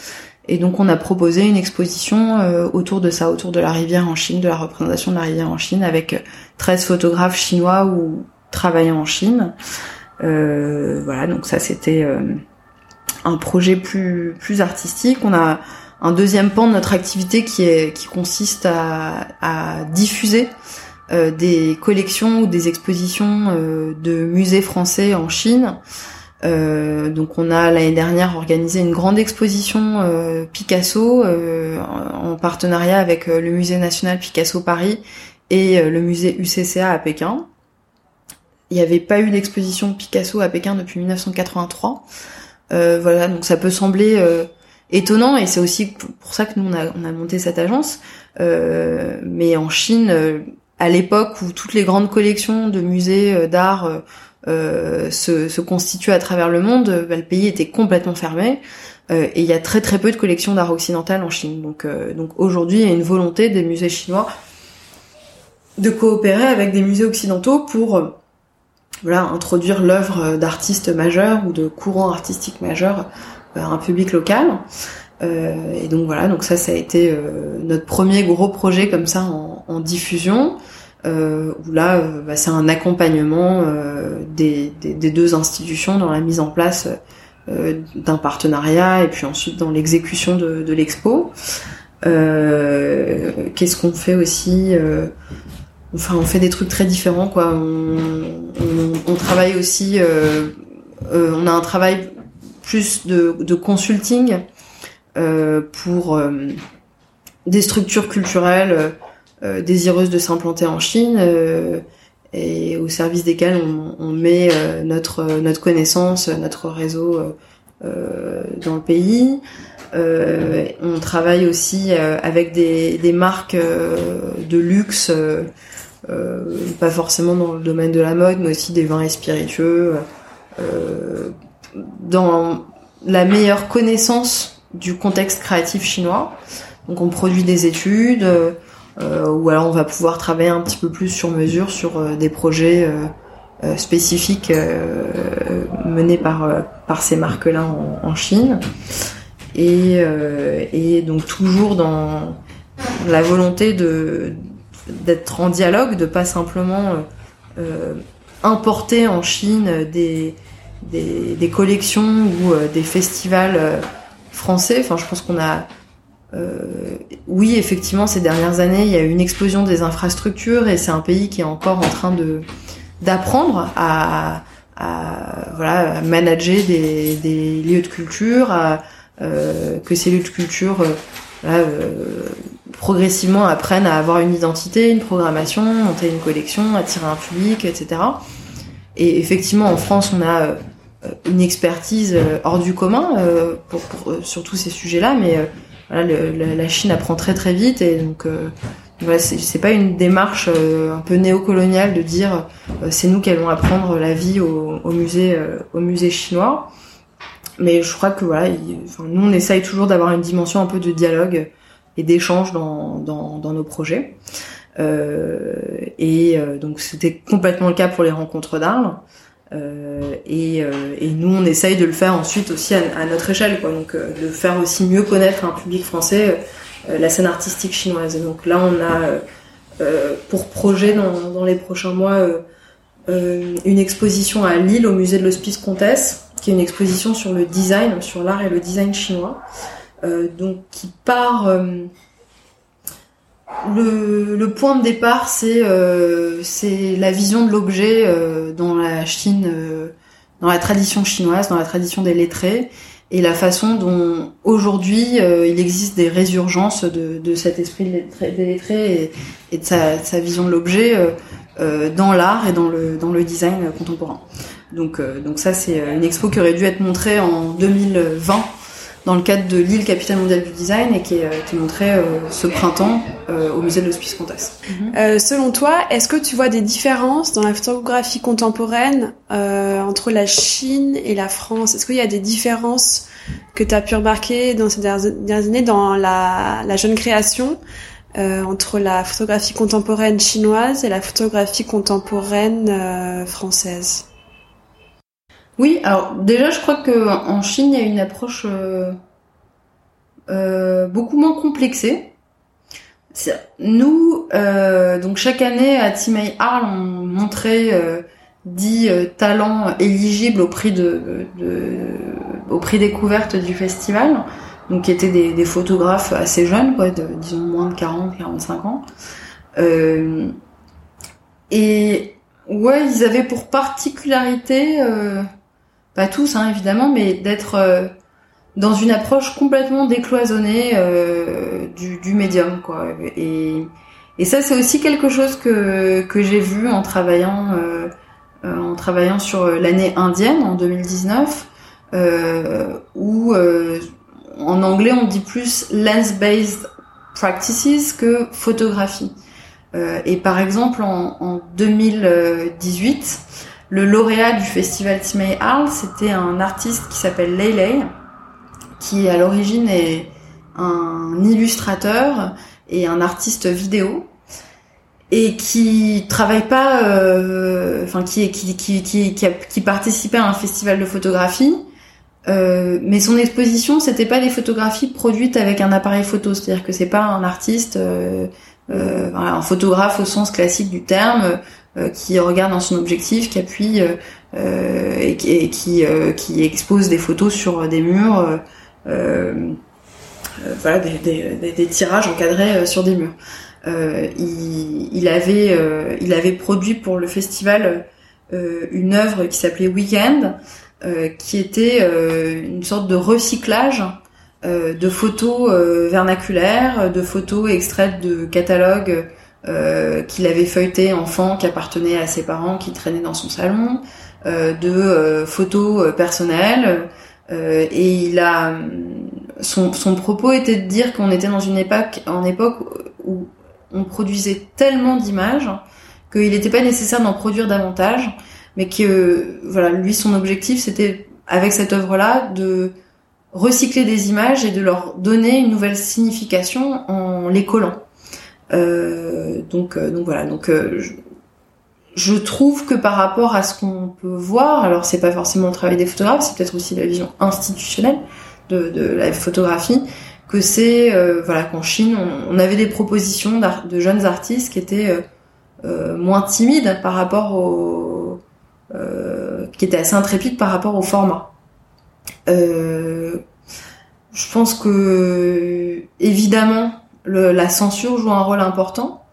B: Et donc on a proposé une exposition euh, autour de ça, autour de la rivière en Chine, de la représentation de la rivière en Chine, avec 13 photographes chinois ou travaillant en Chine. Euh, voilà, donc ça c'était euh, un projet plus plus artistique. On a un deuxième pan de notre activité qui consiste à, diffuser euh, des collections ou des expositions de musées français en Chine. Donc on a l'année dernière organisé une grande exposition Picasso en partenariat avec le musée national Picasso Paris et le musée UCCA à Pékin. Il n'y avait pas eu d'exposition Picasso à Pékin depuis 1983. voilà, donc ça peut sembler étonnant et c'est aussi pour ça que nous on a, on a monté cette agence. Euh, mais en Chine, euh, à l'époque où toutes les grandes collections de musées euh, d'art euh, se, se, constituent à travers le monde, bah, le pays était complètement fermé. et il y a très très peu de collections d'art occidental en Chine. Donc, donc aujourd'hui, il y a une volonté des musées chinois de coopérer avec des musées occidentaux pour voilà introduire l'œuvre d'artistes majeurs ou de courants artistiques majeurs un public local. Euh, et donc voilà, donc ça, ça a été euh, notre premier gros projet comme ça en, en diffusion. Euh, où là, euh, bah, c'est un accompagnement euh, des, des, des, deux institutions dans la mise en place d'un partenariat et puis ensuite dans l'exécution de, de l'expo. Qu'est-ce qu'on fait aussi Enfin, on fait des trucs très différents, quoi. On, travaille aussi. on a un travail plus de, consulting euh, pour euh, des structures culturelles euh, désireuses de s'implanter en Chine et au service desquelles on, on met notre notre connaissance, notre réseau dans le pays. On travaille aussi avec des, marques de luxe, pas forcément dans le domaine de la mode, mais aussi des vins et spiritueux, dans la meilleure connaissance du contexte créatif chinois. Donc on produit des études, euh, ou alors on va pouvoir travailler un petit peu plus sur mesure sur euh, des projets euh, spécifiques menés par par ces marques-là en, Chine. Et, et donc toujours dans la volonté de d'être en dialogue, de pas simplement importer en Chine des des, collections ou euh, des festivals euh, français. Enfin, je pense qu'on a euh, oui, effectivement, ces dernières années, il y a eu une explosion des infrastructures et c'est un pays qui est encore en train de d'apprendre à, à, voilà manager des, des, lieux de culture, à, que ces lieux de culture progressivement apprennent à avoir une identité, une programmation, monter une collection, attirer un public, etc. Et effectivement, en France, on a euh, une expertise euh, hors du commun euh, pour, pour, sur tous ces sujets-là, mais voilà, le, la Chine apprend très très vite et donc voilà, c'est pas une démarche un peu néocoloniale de dire c'est nous qui allons apprendre la vie au, au musée au musée chinois. Mais je crois que voilà, enfin, nous on essaye toujours d'avoir une dimension un peu de dialogue et d'échange dans, dans, dans nos projets. Euh, et euh, donc c'était complètement le cas pour les rencontres d'Arles. Euh, et, et, nous, on essaye de le faire ensuite aussi à, notre échelle, quoi. Donc, de faire aussi mieux connaître un public français la scène artistique chinoise. Donc là, on a pour projet dans, dans, les prochains mois une exposition à Lille au musée de l'Hospice Comtesse, qui est une exposition sur le design, sur l'art et le design chinois, donc qui part le, le, point de départ, c'est euh, la vision de l'objet euh, dans la Chine, euh, dans la tradition chinoise, dans la tradition des lettrés, et la façon dont aujourd'hui euh, il existe des résurgences de, de cet esprit des lettrés et, de, sa, sa, vision de l'objet dans l'art et dans le dans le design contemporain. Donc donc ça c'est une expo qui aurait dû être montrée en 2020 dans le cadre de l'île capitale mondiale du design et qui est, qui montrée ce printemps au musée de l'Hospice Comtesse.
A: Mhm. selon toi, est-ce que tu vois des différences dans la photographie contemporaine entre la Chine et la France? Est-ce qu'il y a des différences que tu as pu remarquer dans ces dernières années dans la, la jeune création euh, entre la photographie contemporaine chinoise et la photographie contemporaine euh, française?
B: Oui, alors déjà je crois que en Chine il y a une approche euh, euh beaucoup moins complexée. Nous, donc chaque année à Timei Arles, on montrait dix talents éligibles au prix de, de, au prix découverte du festival donc qui étaient des, photographes assez jeunes, quoi, de, disons moins de 40, 45 ans. Euh, et ouais, ils avaient pour particularité, euh, pas tous hein, évidemment, mais d'être euh, dans une approche complètement décloisonnée euh, du, médium, quoi. Et, ça, c'est aussi quelque chose que que j'ai vu en travaillant euh, en travaillant sur l'année indienne en 2019, où en anglais, on dit plus lens-based practices que photographie. Et par exemple, en, 2018, le lauréat du festival Timei Arles, c'était un artiste qui s'appelle Leilei, qui à l'origine est un illustrateur et un artiste vidéo et qui travaille pas, euh, enfin qui, qui, qui, qui, qui participait à un festival de photographie, euh, mais son exposition, c'était pas des photographies produites avec un appareil photo, c'est-à-dire que c'est pas un artiste, euh, euh, un photographe au sens classique du terme, qui regarde dans son objectif, qui appuie euh, et, qui, et qui, qui, expose des photos sur des murs, voilà, des, des, des, tirages encadrés sur des murs. Il, il, avait, il avait produit pour le festival une œuvre qui s'appelait Weekend. Euh, qui était euh, une sorte de recyclage euh, de photos vernaculaires, de photos extraites de catalogues qu'il avait feuilleté enfant, qui appartenaient à ses parents, qui traînaient dans son salon, de photos personnelles. et il a son, son propos était de dire qu'on était dans une époque, en époque où on produisait tellement d'images qu'il n'était pas nécessaire d'en produire davantage mais que voilà, lui son objectif c'était avec cette œuvre-là de recycler des images et de leur donner une nouvelle signification en les collant. Euh, donc euh, donc voilà donc euh, je, trouve que par rapport à ce qu'on peut voir, alors c'est pas forcément le travail des photographes, c'est peut-être aussi la vision institutionnelle de, la photographie, que c'est voilà qu'en Chine on, avait des propositions de jeunes artistes qui étaient moins timides par rapport au qui était assez intrépide par rapport au format. Je pense que évidemment la censure joue un rôle important.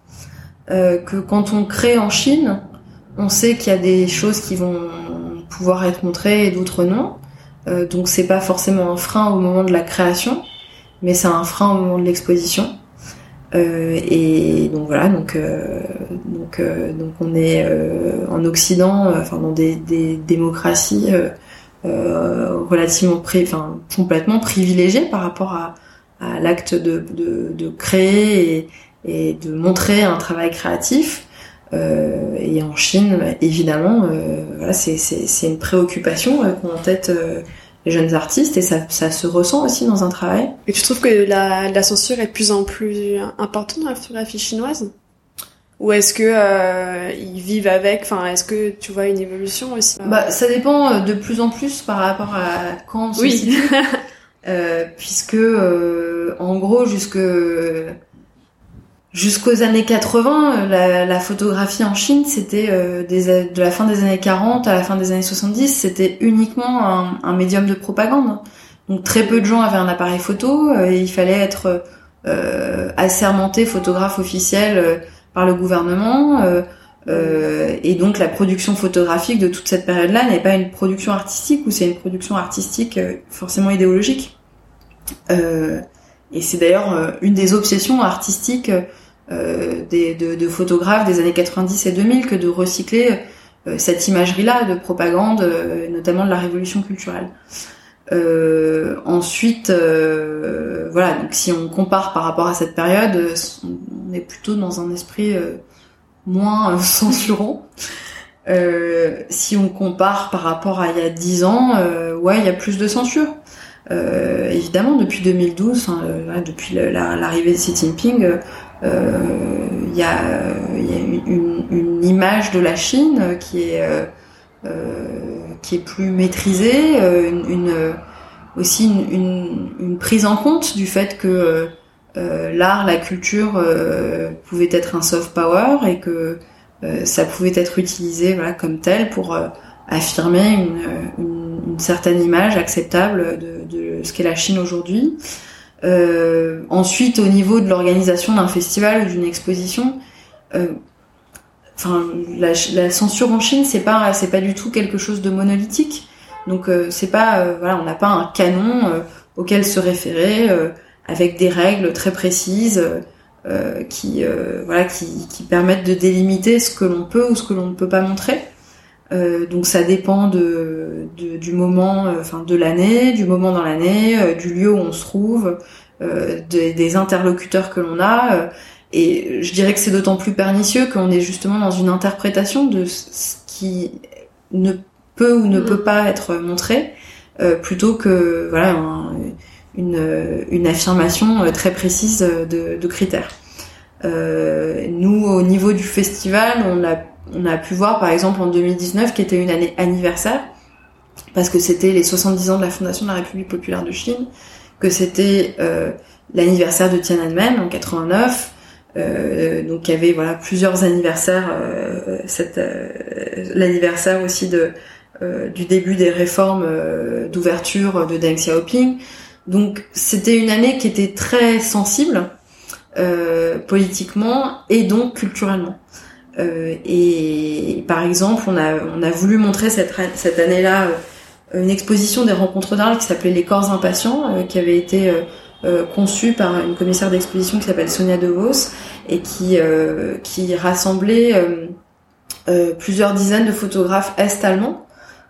B: Euh, que quand on crée en Chine, on sait qu'il y a des choses qui vont pouvoir être montrées et d'autres non. Euh, donc c'est pas forcément un frein au moment de la création, mais c'est un frein au moment de l'exposition. Euh, et donc voilà, donc donc donc on est en Occident, enfin dans des, démocraties relativement, complètement privilégiées par rapport à, à l'acte de, de, de, créer et, et, de montrer un travail créatif. Euh, et en Chine, évidemment, euh, voilà, c'est une préoccupation euh, qu'ont en tête les jeunes artistes et ça, ça se ressent aussi dans un travail.
A: Et tu trouves que la, la censure est de plus en plus importante dans la photographie chinoise? Ou est-ce que euh, ils vivent avec? Enfin, est-ce que tu vois une évolution aussi?
B: Bah, ça dépend de plus en plus par rapport à quand on se
A: oui.
B: euh, puisque euh, en gros jusque Jusqu'aux années 80, la, la, photographie en Chine, c'était euh, de la fin des années 40 à la fin des années 70, c'était uniquement un, un, médium de propagande. Donc très peu de gens avaient un appareil photo, euh, et il fallait être euh, assermenté photographe officiel euh, par le gouvernement. Euh, et donc la production photographique de toute cette période-là n'est pas une production artistique ou c'est une production artistique forcément idéologique. et c'est d'ailleurs une des obsessions artistiques euh, de, de, photographes des années 90 et 2000 que de recycler euh, cette imagerie-là de propagande, euh, notamment de la révolution culturelle. Euh, ensuite, euh, voilà, donc si on compare par rapport à cette période, on est plutôt dans un esprit moins censurant. si on compare par rapport à il y a 10 ans, ouais, il y a plus de censure. évidemment, depuis 2012, depuis l'arrivée de Xi Jinping, il y a, y a une, une, image de la Chine qui est euh, qui est plus maîtrisée, euh, une, une, aussi une, une, prise en compte du fait que euh, l'art, la culture pouvait être un soft power et que ça pouvait être utilisé voilà, comme tel pour affirmer une, une, une, certaine image acceptable de, de ce qu'est la Chine aujourd'hui. Euh, ensuite, au niveau de l'organisation d'un festival ou d'une exposition, euh, enfin la, la, censure en Chine c'est pas c'est pas du tout quelque chose de monolithique donc euh, c'est pas euh, voilà on n'a pas un canon euh, auquel se référer avec des règles très précises qui voilà qui, qui, permettent de délimiter ce que l'on peut ou ce que l'on ne peut pas montrer donc ça dépend de, de du moment enfin de l'année du moment dans l'année du lieu où on se trouve des, des interlocuteurs que l'on a et je dirais que c'est d'autant plus pernicieux qu'on est justement dans une interprétation de ce qui ne peut ou ne mm. peut pas être montré, euh, plutôt que voilà une, une affirmation très précise de, de critères. Euh, nous, au niveau du festival, on a, on a pu voir par exemple en 2019, qui était une année anniversaire, parce que c'était les 70 ans de la fondation de la République populaire de Chine, que c'était euh, l'anniversaire de Tiananmen en 89, euh, donc il y avait voilà plusieurs anniversaires, euh, euh, l'anniversaire aussi de du début des réformes d'ouverture de Deng Xiaoping. Donc c'était une année qui était très sensible politiquement et donc culturellement. et par exemple, on a on a voulu montrer cette année-là une exposition des rencontres d'art qui s'appelait Les corps impatients, qui avait été euh, conçu par une commissaire d'exposition qui s'appelle Sonia De Vos et qui euh, qui rassemblait euh, plusieurs dizaines de photographes est-allemands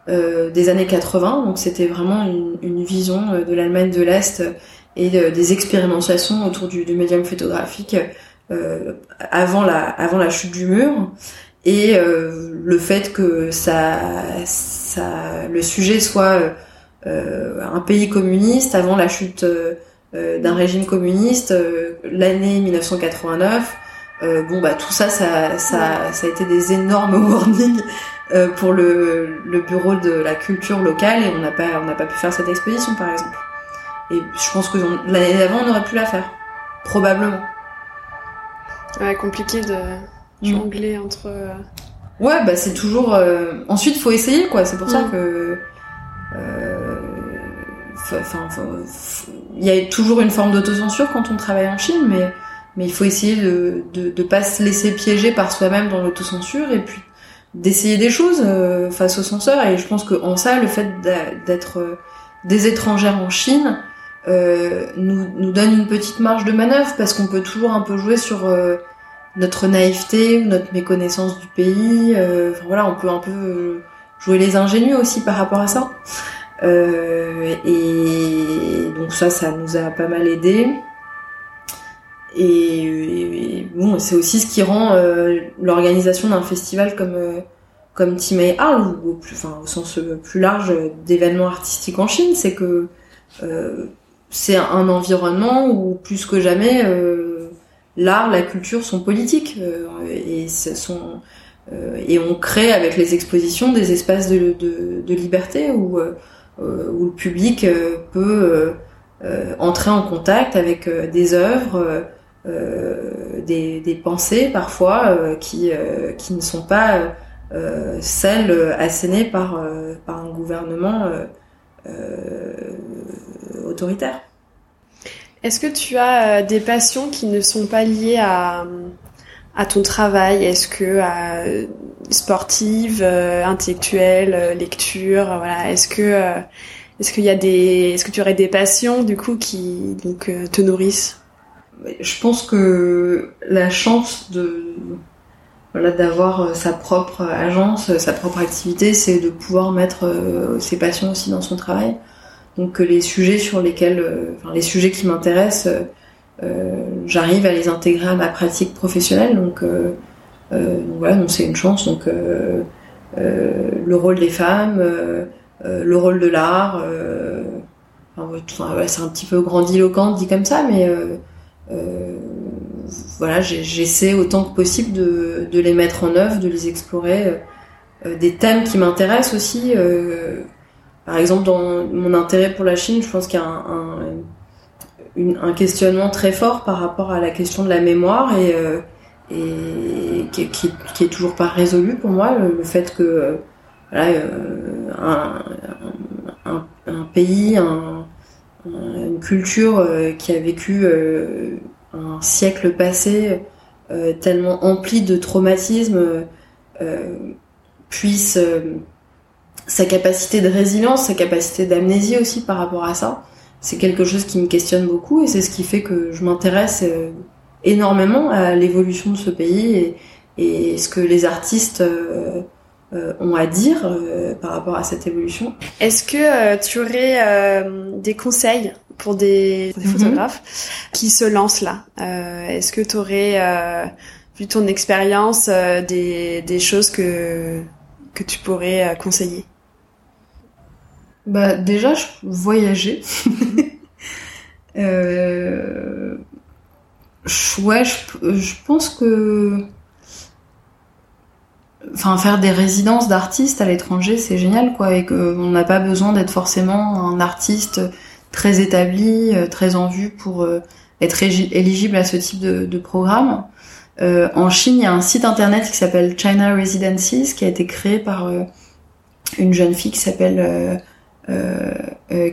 B: des années 80. Donc c'était vraiment une, une, vision de l'Allemagne de l'Est et des expérimentations autour du, du médium photographique avant la avant la chute du mur et le fait que ça, ça le sujet soit un pays communiste avant la chute euh, d'un régime communiste, euh, l'année 1989. Euh, bon bah tout ça, ça, ça, ça a été des énormes warnings pour le, le bureau de la culture locale et on n'a pas, on n'a pas pu faire cette exposition par exemple. Et je pense que l'année d'avant, on aurait pu la faire, probablement.
A: Ouais, compliqué de mm. jongler entre.
B: Ouais, bah c'est toujours. Ensuite, faut essayer quoi. C'est pour ça mm. que. Enfin, il y a toujours une forme d'autocensure quand on travaille en Chine, mais mais il faut essayer de de, de pas se laisser piéger par soi-même dans l'autocensure et puis d'essayer des choses euh, face aux censeurs. Et je pense que en ça, le fait d'être euh, des étrangères en Chine euh, nous donne une petite marge de manœuvre parce qu'on peut toujours un peu jouer sur notre naïveté ou notre méconnaissance du pays. Enfin, voilà, on peut un peu jouer les ingénus aussi par rapport à ça. Et donc ça, ça nous a pas mal aidé. Et, bon, c'est aussi ce qui rend euh, l'organisation d'un festival comme euh, comme Timei Arl, ou au, sens plus large d'événements artistiques en Chine, c'est que euh, c'est un environnement où plus que jamais euh, l'art, la culture sont politiques et sont et on crée avec les expositions des espaces de, de, de liberté où euh, où le public euh, peut euh, entrer en contact avec des œuvres, des, des, pensées parfois qui, qui ne sont pas celles assénées par, par un gouvernement autoritaire.
A: Est-ce que tu as des passions qui ne sont pas liées à, à ton travail? Est-ce que euh, sportive, euh, intellectuelle, euh, lecture, voilà. Est-ce que euh, est-ce qu'il y a des est-ce que tu aurais des passions du coup qui donc te nourrissent?
B: Je pense que la chance de d'avoir sa propre agence, sa propre activité, c'est de pouvoir mettre ses passions aussi dans son travail. donc les sujets sur lesquels, enfin, les sujets qui m'intéressent, j'arrive à les intégrer à ma pratique professionnelle. Donc, voilà, donc c'est une chance. Donc le rôle des femmes, le rôle de l'art. C'est un petit peu grandiloquent dit comme ça, mais voilà, j'essaie autant que possible de, les mettre en œuvre, de les explorer. Euh, euh, des thèmes qui m'intéressent aussi. Euh, par exemple, dans mon intérêt pour la Chine, je pense qu'il y a un, un, un, questionnement très fort par rapport à la question de la mémoire et, qui, qui, est toujours pas résolu pour moi. Le, fait que voilà, un, un, pays, une culture qui a vécu un siècle passé euh, tellement empli de traumatismes euh, puisse euh, sa capacité de résilience, sa capacité d'amnésie aussi par rapport à ça, c'est quelque chose qui me questionne beaucoup et c'est ce qui fait que je m'intéresse énormément à l'évolution de ce pays et, ce que les artistes ont à dire par rapport à cette évolution.
A: Est-ce que tu aurais des conseils pour des, mhm. photographes qui se lancent là? Euh, Est-ce que tu aurais, euh, vu ton expérience, euh, des, des choses que, que tu pourrais euh, conseiller?
B: Bah déjà, je voyager. euh, ouais, je, je pense que enfin faire des résidences d'artistes à l'étranger c'est génial quoi et qu'on n'a pas besoin d'être forcément un artiste très établi, euh, très en vue pour euh, être éligible à ce type de, programme. Euh, en Chine, il y a un site internet qui s'appelle China Residencies, qui a été créé par une jeune fille qui s'appelle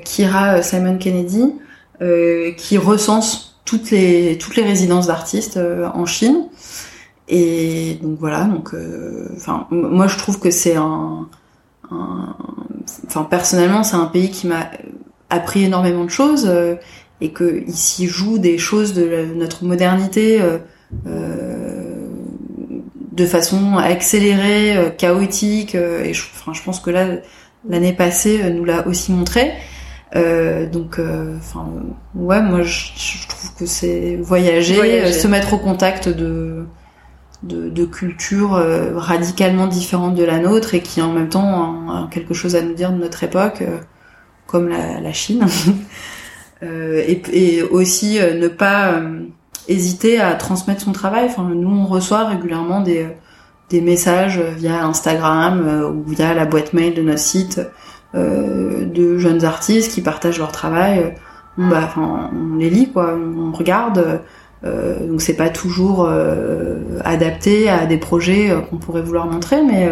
B: Kira Simon Kennedy, qui recense toutes les toutes les résidences d'artistes en Chine. Et donc voilà, donc enfin moi je trouve que c'est un, enfin personnellement c'est un pays qui m'a appris énormément de choses euh, et que s'y joue des choses de notre modernité euh, euh, de façon accélérée, chaotique. et je, enfin, je pense que là, l'année passée nous l'a aussi montré. donc, enfin, ouais, moi, je, trouve que c'est voyager, se mettre au contact de de, de cultures radicalement différentes de la nôtre et qui en même temps ont quelque chose à nous dire de notre époque comme la, la Chine, euh, et, et, aussi euh, ne pas euh, hésiter à transmettre son travail. Enfin, nous, on reçoit régulièrement des, des messages via Instagram ou via la boîte mail de notre site de jeunes artistes qui partagent leur travail. bah, enfin, on les lit, quoi, on regarde. Euh, donc c'est pas toujours euh, adapté à des projets qu'on pourrait vouloir montrer, mais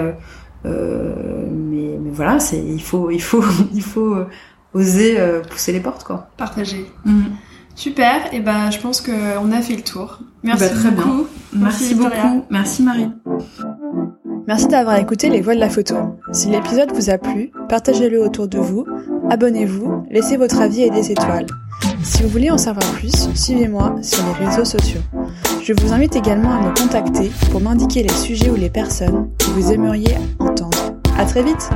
B: euh, mais, mais, voilà, c'est il faut il faut il faut oser euh, pousser les portes quoi.
A: Partager. Mhm. Super, et ben je pense qu'on a fait le tour. Merci
B: bah, très beaucoup.
A: Bien. Merci, beaucoup. Merci Marie. Merci d'avoir écouté Les Voix de la Photo. Si l'épisode vous a plu, partagez-le autour de vous, abonnez-vous, laissez votre avis et des étoiles. Si vous voulez en savoir plus, suivez-moi sur les réseaux sociaux. Je vous invite également à me contacter pour m'indiquer les sujets ou les personnes que vous aimeriez entendre. À très vite!